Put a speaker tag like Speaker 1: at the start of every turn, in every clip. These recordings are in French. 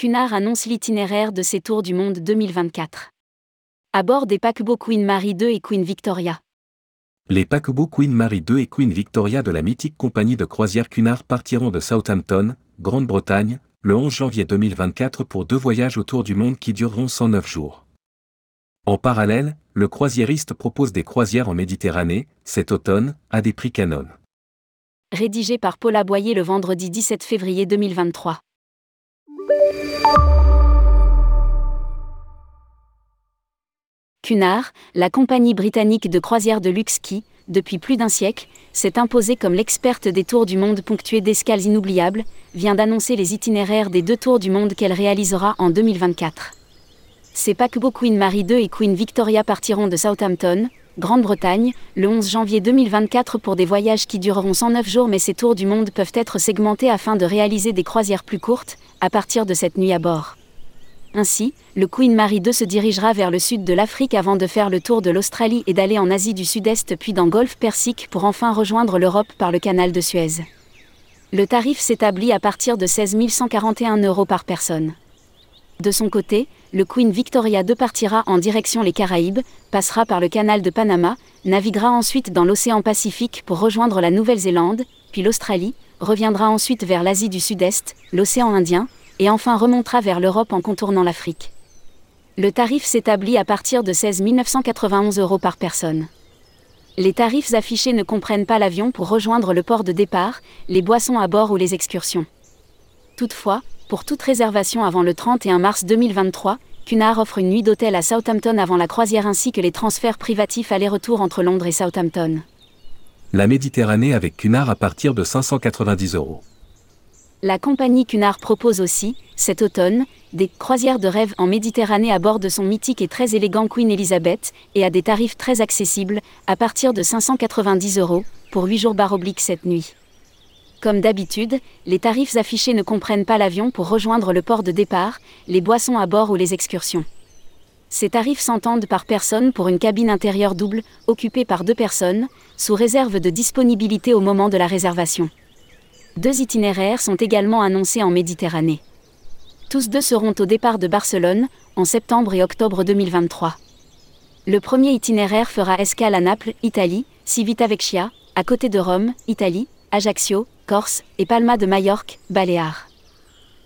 Speaker 1: Cunard annonce l'itinéraire de ses tours du monde 2024. À bord des paquebots Queen Mary 2 et Queen Victoria.
Speaker 2: Les paquebots Queen Mary 2 et Queen Victoria de la mythique compagnie de croisière Cunard partiront de Southampton, Grande-Bretagne, le 11 janvier 2024 pour deux voyages autour du monde qui dureront 109 jours. En parallèle, le croisiériste propose des croisières en Méditerranée, cet automne, à des prix canon.
Speaker 1: Rédigé par Paula Boyer le vendredi 17 février 2023. Cunard, la compagnie britannique de croisière de luxe qui, depuis plus d'un siècle, s'est imposée comme l'experte des tours du monde ponctués d'escales inoubliables, vient d'annoncer les itinéraires des deux tours du monde qu'elle réalisera en 2024. Ces paquebots Queen Mary 2 et Queen Victoria partiront de Southampton, Grande-Bretagne, le 11 janvier 2024 pour des voyages qui dureront 109 jours mais ces tours du monde peuvent être segmentés afin de réaliser des croisières plus courtes, à partir de cette nuit à bord. Ainsi, le Queen Mary 2 se dirigera vers le sud de l'Afrique avant de faire le tour de l'Australie et d'aller en Asie du Sud-Est puis dans Golfe Persique pour enfin rejoindre l'Europe par le canal de Suez. Le tarif s'établit à partir de 16 141 euros par personne. De son côté, le Queen Victoria 2 partira en direction les Caraïbes, passera par le canal de Panama, naviguera ensuite dans l'océan Pacifique pour rejoindre la Nouvelle-Zélande, puis l'Australie, reviendra ensuite vers l'Asie du Sud-Est, l'océan Indien, et enfin remontera vers l'Europe en contournant l'Afrique. Le tarif s'établit à partir de 16 991 euros par personne. Les tarifs affichés ne comprennent pas l'avion pour rejoindre le port de départ, les boissons à bord ou les excursions. Toutefois, pour toute réservation avant le 31 mars 2023, Cunard offre une nuit d'hôtel à Southampton avant la croisière ainsi que les transferts privatifs aller-retour entre Londres et Southampton.
Speaker 2: La Méditerranée avec Cunard à partir de 590 euros.
Speaker 1: La compagnie Cunard propose aussi, cet automne, des croisières de rêve en Méditerranée à bord de son mythique et très élégant Queen Elizabeth, et à des tarifs très accessibles, à partir de 590 euros, pour 8 jours barobliques cette nuit. Comme d'habitude, les tarifs affichés ne comprennent pas l'avion pour rejoindre le port de départ, les boissons à bord ou les excursions. Ces tarifs s'entendent par personne pour une cabine intérieure double, occupée par deux personnes, sous réserve de disponibilité au moment de la réservation. Deux itinéraires sont également annoncés en Méditerranée. Tous deux seront au départ de Barcelone, en septembre et octobre 2023. Le premier itinéraire fera escale à Naples, Italie, Civitavecchia, à côté de Rome, Italie, Ajaccio, Corse et Palma de Majorque, Baléares.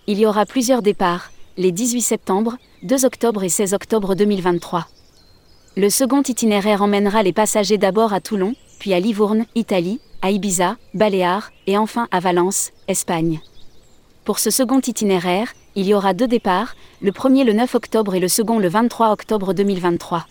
Speaker 1: Il y aura plusieurs départs, les 18 septembre, 2 octobre et 16 octobre 2023. Le second itinéraire emmènera les passagers d'abord à Toulon, puis à Livourne, Italie, à Ibiza, Baléares, et enfin à Valence, Espagne. Pour ce second itinéraire, il y aura deux départs, le premier le 9 octobre et le second le 23 octobre 2023.